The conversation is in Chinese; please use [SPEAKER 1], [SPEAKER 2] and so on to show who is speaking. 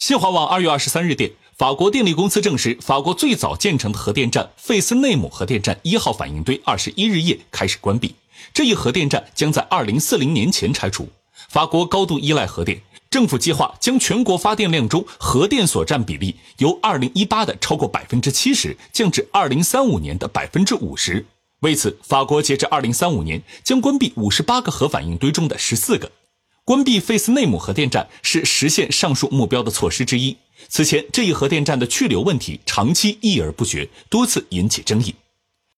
[SPEAKER 1] 新华网二月二十三日电，法国电力公司证实，法国最早建成的核电站费斯内姆核电站一号反应堆二十一日夜开始关闭。这一核电站将在二零四零年前拆除。法国高度依赖核电，政府计划将全国发电量中核电所占比例由二零一八的超过百分之七十降至二零三五年的百分之五十。为此，法国截至二零三五年将关闭五十八个核反应堆中的十四个。关闭费斯内姆核电站是实现上述目标的措施之一。此前，这一核电站的去留问题长期议而不决，多次引起争议。